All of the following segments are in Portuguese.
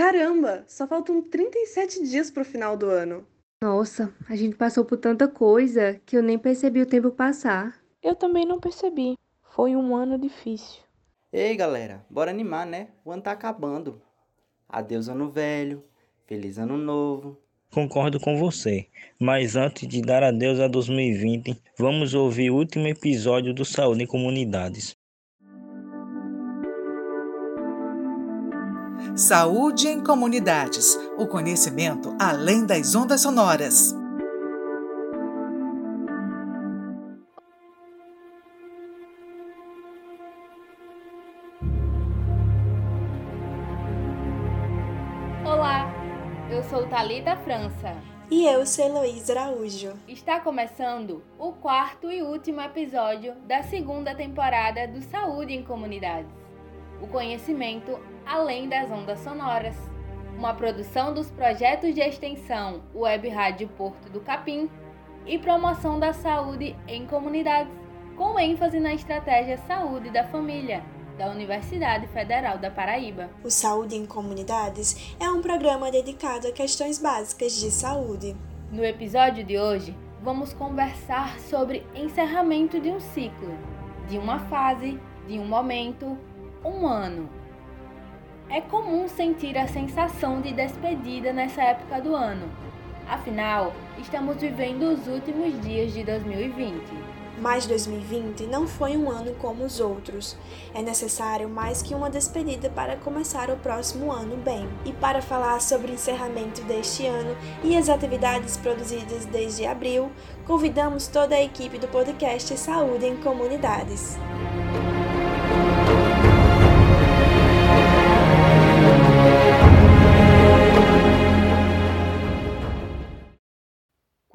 Caramba, só faltam 37 dias pro final do ano. Nossa, a gente passou por tanta coisa que eu nem percebi o tempo passar. Eu também não percebi. Foi um ano difícil. Ei, galera, bora animar, né? O ano tá acabando. Adeus ano velho, feliz ano novo. Concordo com você, mas antes de dar adeus a 2020, vamos ouvir o último episódio do Saúde em Comunidades. Saúde em Comunidades o conhecimento além das ondas sonoras. Olá, eu sou Talita França. E eu sou Heloísa Araújo. Está começando o quarto e último episódio da segunda temporada do Saúde em Comunidades. O conhecimento além das ondas sonoras. Uma produção dos projetos de extensão Web Rádio Porto do Capim e promoção da saúde em comunidades, com ênfase na estratégia Saúde da Família da Universidade Federal da Paraíba. O Saúde em Comunidades é um programa dedicado a questões básicas de saúde. No episódio de hoje, vamos conversar sobre encerramento de um ciclo, de uma fase, de um momento, um ano. É comum sentir a sensação de despedida nessa época do ano. Afinal, estamos vivendo os últimos dias de 2020. Mas 2020 não foi um ano como os outros. É necessário mais que uma despedida para começar o próximo ano bem. E para falar sobre o encerramento deste ano e as atividades produzidas desde abril, convidamos toda a equipe do podcast Saúde em Comunidades.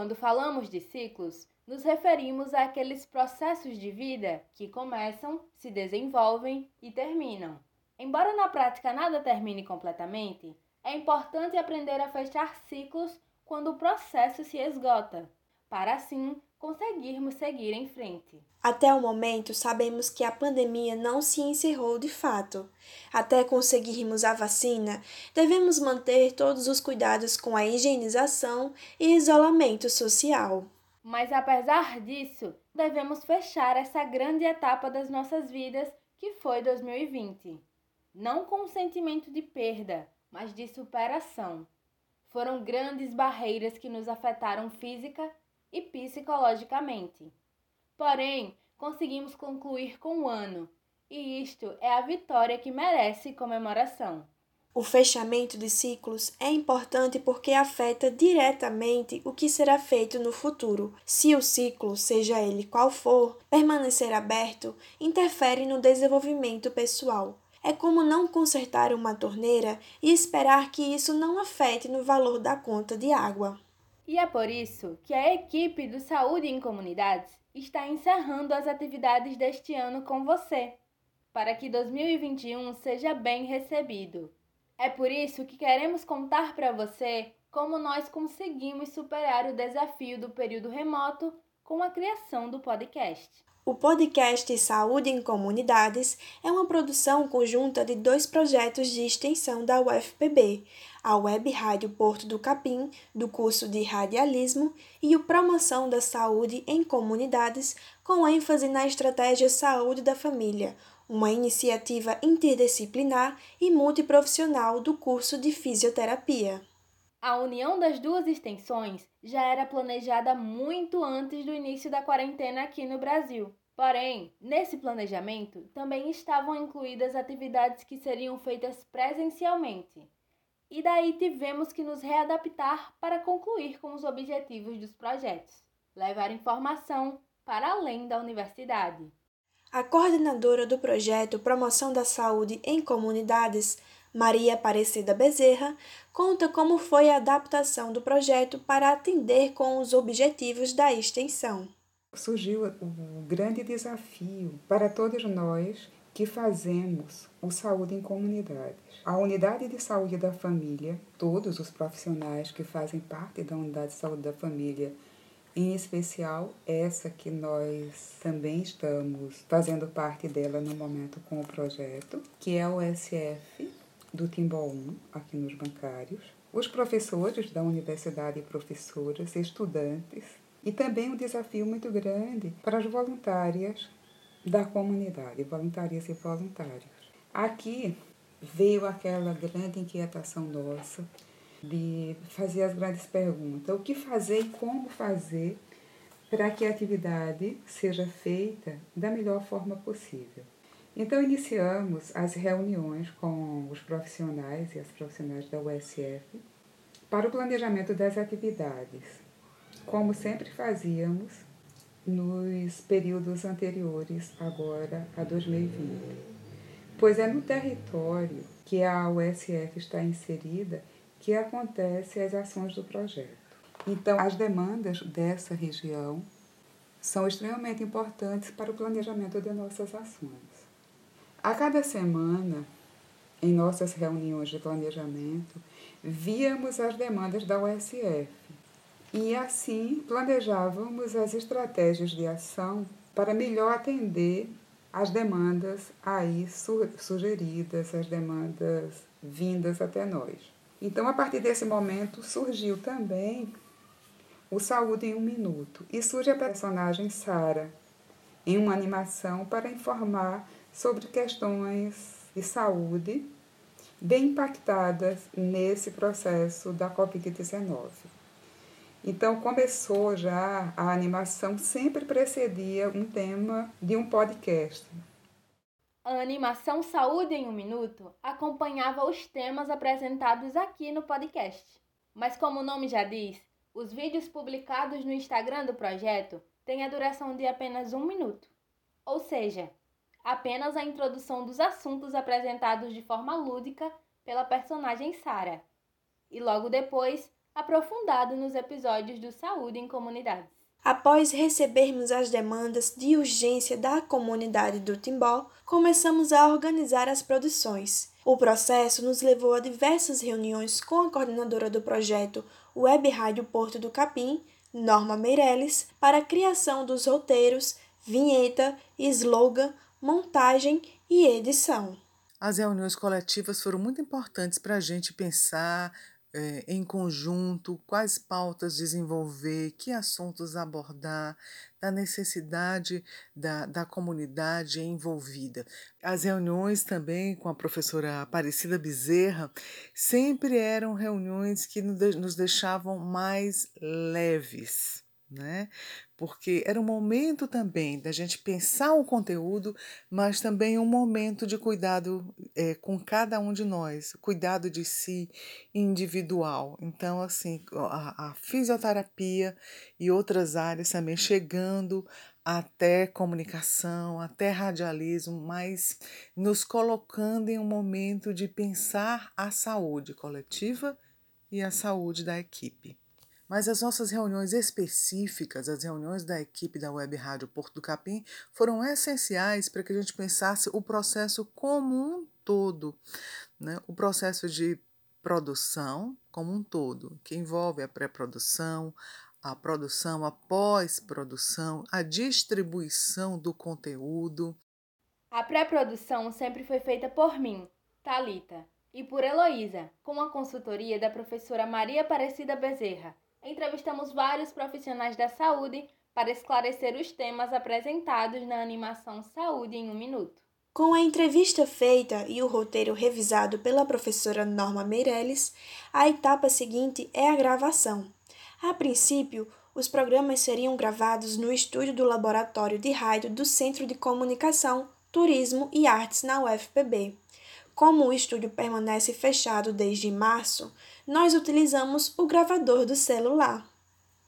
Quando falamos de ciclos, nos referimos àqueles processos de vida que começam, se desenvolvem e terminam. Embora na prática nada termine completamente, é importante aprender a fechar ciclos quando o processo se esgota, para assim conseguirmos seguir em frente. Até o momento, sabemos que a pandemia não se encerrou de fato. Até conseguirmos a vacina, devemos manter todos os cuidados com a higienização e isolamento social. Mas apesar disso, devemos fechar essa grande etapa das nossas vidas que foi 2020. Não com um sentimento de perda, mas de superação. Foram grandes barreiras que nos afetaram física e psicologicamente. Porém, conseguimos concluir com o ano, e isto é a vitória que merece comemoração. O fechamento de ciclos é importante porque afeta diretamente o que será feito no futuro. Se o ciclo, seja ele qual for, permanecer aberto, interfere no desenvolvimento pessoal. É como não consertar uma torneira e esperar que isso não afete no valor da conta de água. E é por isso que a equipe do Saúde em Comunidades está encerrando as atividades deste ano com você, para que 2021 seja bem recebido. É por isso que queremos contar para você como nós conseguimos superar o desafio do período remoto com a criação do podcast. O podcast Saúde em Comunidades é uma produção conjunta de dois projetos de extensão da UFPB, a Web Rádio Porto do Capim, do curso de Radialismo, e o Promoção da Saúde em Comunidades, com ênfase na estratégia Saúde da Família, uma iniciativa interdisciplinar e multiprofissional do curso de fisioterapia. A união das duas extensões já era planejada muito antes do início da quarentena aqui no Brasil. Porém, nesse planejamento também estavam incluídas atividades que seriam feitas presencialmente. E daí tivemos que nos readaptar para concluir com os objetivos dos projetos, levar informação para além da universidade. A coordenadora do projeto Promoção da Saúde em Comunidades, Maria Aparecida Bezerra, conta como foi a adaptação do projeto para atender com os objetivos da extensão. Surgiu o grande desafio para todos nós que fazemos o Saúde em Comunidades. A Unidade de Saúde da Família, todos os profissionais que fazem parte da Unidade de Saúde da Família em especial essa que nós também estamos fazendo parte dela no momento com o projeto, que é o SF, do Timbó 1, aqui nos bancários, os professores da universidade e professoras, estudantes, e também um desafio muito grande para as voluntárias da comunidade, voluntárias e voluntários. Aqui veio aquela grande inquietação nossa de fazer as grandes perguntas: o que fazer e como fazer para que a atividade seja feita da melhor forma possível. Então, iniciamos as reuniões com os profissionais e as profissionais da USF para o planejamento das atividades, como sempre fazíamos nos períodos anteriores, agora a 2020. Pois é no território que a USF está inserida que acontecem as ações do projeto. Então, as demandas dessa região são extremamente importantes para o planejamento de nossas ações. A cada semana, em nossas reuniões de planejamento, víamos as demandas da USF e assim planejávamos as estratégias de ação para melhor atender as demandas aí sugeridas, as demandas vindas até nós. Então, a partir desse momento, surgiu também o Saúde em um Minuto. E surge a personagem Sara em uma animação para informar sobre questões de saúde bem impactadas nesse processo da Covid-19. Então, começou já a animação, sempre precedia um tema de um podcast. A animação Saúde em um Minuto acompanhava os temas apresentados aqui no podcast. Mas, como o nome já diz, os vídeos publicados no Instagram do projeto têm a duração de apenas um minuto. Ou seja, apenas a introdução dos assuntos apresentados de forma lúdica pela personagem Sara, e logo depois aprofundado nos episódios do Saúde em Comunidades. Após recebermos as demandas de urgência da comunidade do Timbó, começamos a organizar as produções. O processo nos levou a diversas reuniões com a coordenadora do projeto Web Rádio Porto do Capim, Norma Meirelles, para a criação dos roteiros, vinheta, slogan, montagem e edição. As reuniões coletivas foram muito importantes para a gente pensar, é, em conjunto, quais pautas desenvolver, que assuntos abordar, da necessidade da, da comunidade envolvida. As reuniões também com a professora Aparecida Bezerra sempre eram reuniões que nos deixavam mais leves né? Porque era um momento também da gente pensar o conteúdo, mas também um momento de cuidado é, com cada um de nós, cuidado de si individual. Então, assim, a, a fisioterapia e outras áreas também chegando até comunicação, até radialismo, mas nos colocando em um momento de pensar a saúde coletiva e a saúde da equipe. Mas as nossas reuniões específicas, as reuniões da equipe da Web Rádio Porto do Capim, foram essenciais para que a gente pensasse o processo como um todo, né? o processo de produção como um todo, que envolve a pré-produção, a produção, a pós-produção, a distribuição do conteúdo. A pré-produção sempre foi feita por mim, Talita, e por Heloísa, com a consultoria da professora Maria Aparecida Bezerra, entrevistamos vários profissionais da saúde para esclarecer os temas apresentados na animação Saúde em um Minuto. Com a entrevista feita e o roteiro revisado pela professora Norma Meirelles, a etapa seguinte é a gravação. A princípio, os programas seriam gravados no estúdio do Laboratório de Rádio do Centro de Comunicação, Turismo e Artes na UFPB. Como o estúdio permanece fechado desde março, nós utilizamos o gravador do celular.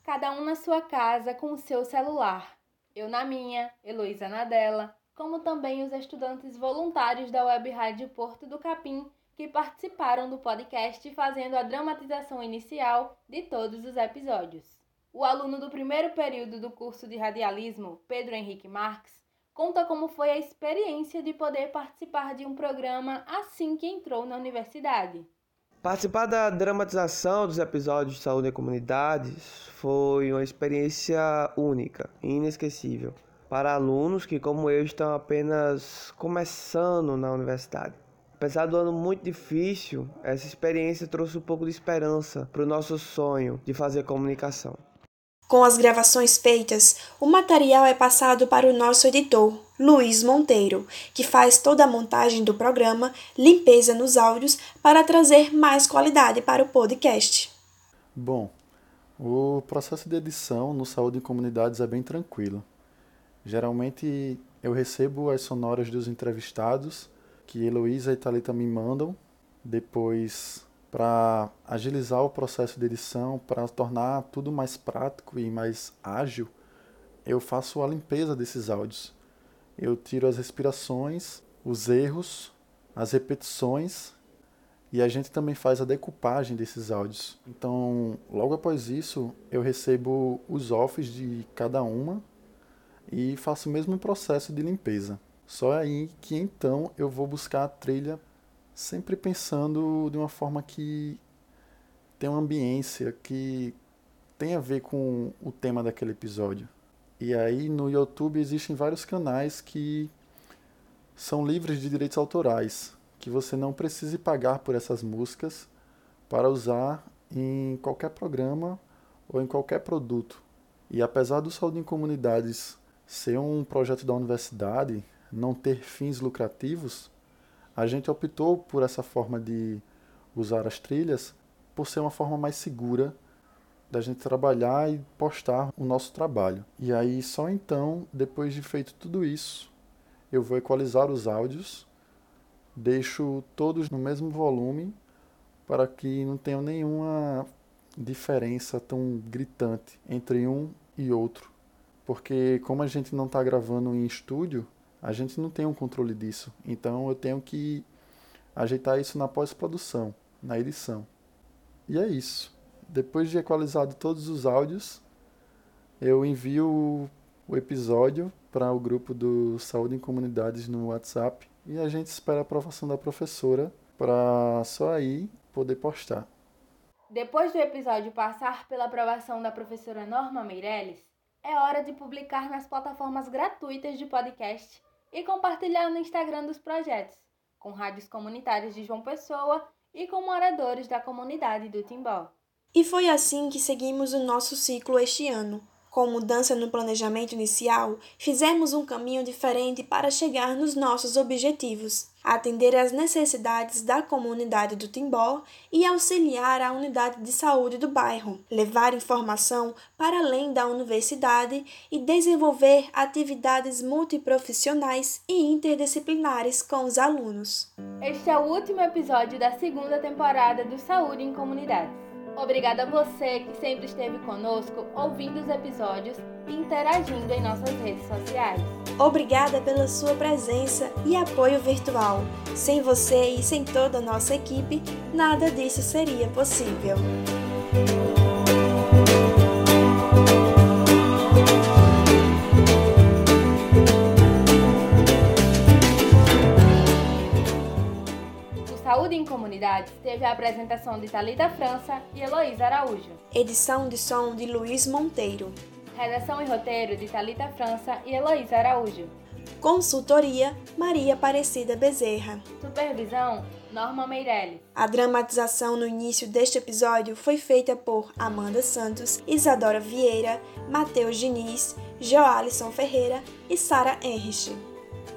Cada um na sua casa com o seu celular. Eu na minha, Heloísa na dela, como também os estudantes voluntários da Web Rádio Porto do Capim que participaram do podcast fazendo a dramatização inicial de todos os episódios. O aluno do primeiro período do curso de radialismo, Pedro Henrique Marques, conta como foi a experiência de poder participar de um programa assim que entrou na universidade. Participar da dramatização dos episódios de Saúde em Comunidades foi uma experiência única e inesquecível para alunos que, como eu, estão apenas começando na universidade. Apesar do ano muito difícil, essa experiência trouxe um pouco de esperança para o nosso sonho de fazer comunicação. Com as gravações feitas, o material é passado para o nosso editor, Luiz Monteiro, que faz toda a montagem do programa, limpeza nos áudios, para trazer mais qualidade para o podcast. Bom, o processo de edição no Saúde em Comunidades é bem tranquilo. Geralmente eu recebo as sonoras dos entrevistados que Heloísa e Thalita me mandam, depois para agilizar o processo de edição, para tornar tudo mais prático e mais ágil, eu faço a limpeza desses áudios. Eu tiro as respirações, os erros, as repetições e a gente também faz a decupagem desses áudios. Então, logo após isso, eu recebo os offs de cada uma e faço o mesmo processo de limpeza. Só aí que então eu vou buscar a trilha sempre pensando de uma forma que tem uma ambiência que tem a ver com o tema daquele episódio. E aí no YouTube existem vários canais que são livres de direitos autorais, que você não precise pagar por essas músicas para usar em qualquer programa ou em qualquer produto. E apesar do Saúde em Comunidades ser um projeto da universidade, não ter fins lucrativos, a gente optou por essa forma de usar as trilhas por ser uma forma mais segura da gente trabalhar e postar o nosso trabalho. E aí só então, depois de feito tudo isso, eu vou equalizar os áudios, deixo todos no mesmo volume para que não tenha nenhuma diferença tão gritante entre um e outro. Porque como a gente não está gravando em estúdio, a gente não tem um controle disso. Então eu tenho que ajeitar isso na pós-produção, na edição. E é isso. Depois de equalizado todos os áudios, eu envio o episódio para o grupo do Saúde em Comunidades no WhatsApp e a gente espera a aprovação da professora para só aí poder postar. Depois do episódio passar pela aprovação da professora Norma Meirelles, é hora de publicar nas plataformas gratuitas de podcast e compartilhar no Instagram dos projetos, com rádios comunitárias de João Pessoa e com moradores da comunidade do Timbó. E foi assim que seguimos o nosso ciclo este ano. Com mudança no planejamento inicial, fizemos um caminho diferente para chegar nos nossos objetivos, atender às necessidades da comunidade do Timbó e auxiliar a unidade de saúde do bairro, levar informação para além da universidade e desenvolver atividades multiprofissionais e interdisciplinares com os alunos. Este é o último episódio da segunda temporada do Saúde em Comunidades. Obrigada a você que sempre esteve conosco ouvindo os episódios e interagindo em nossas redes sociais. Obrigada pela sua presença e apoio virtual. Sem você e sem toda a nossa equipe, nada disso seria possível. Teve a apresentação de Talita França e Heloísa Araújo. Edição de som de Luiz Monteiro. Redação e roteiro de Talita França e Heloísa Araújo. Consultoria Maria Aparecida Bezerra. Supervisão Norma Meirelles. A dramatização no início deste episódio foi feita por Amanda Santos, Isadora Vieira, Matheus Diniz, Joalisson Ferreira e Sara Henrich.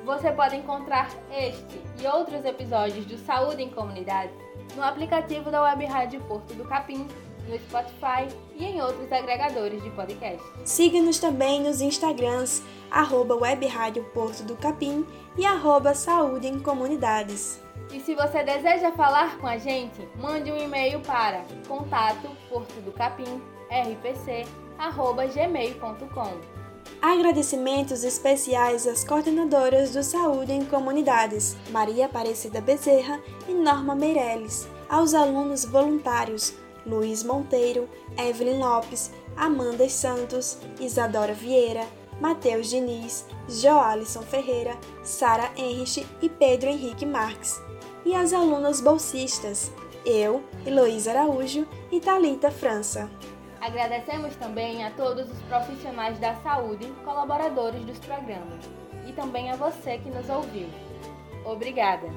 Você pode encontrar este e outros episódios do Saúde em Comunidade no aplicativo da Web Rádio Porto do Capim, no Spotify e em outros agregadores de podcast. Siga-nos também nos Instagrams, arroba Web Rádio Porto do Capim e arroba Saúde em Comunidades. E se você deseja falar com a gente, mande um e-mail para contato rpc@gmail.com. Agradecimentos especiais às coordenadoras do Saúde em Comunidades, Maria Aparecida Bezerra e Norma Meirelles, aos alunos voluntários, Luiz Monteiro, Evelyn Lopes, Amanda Santos, Isadora Vieira, Matheus Diniz, Joalisson Ferreira, Sara Henrich e Pedro Henrique Marques. E às alunas bolsistas, eu, Heloísa Araújo e Talita França. Agradecemos também a todos os profissionais da saúde, colaboradores dos programas, e também a você que nos ouviu. Obrigada!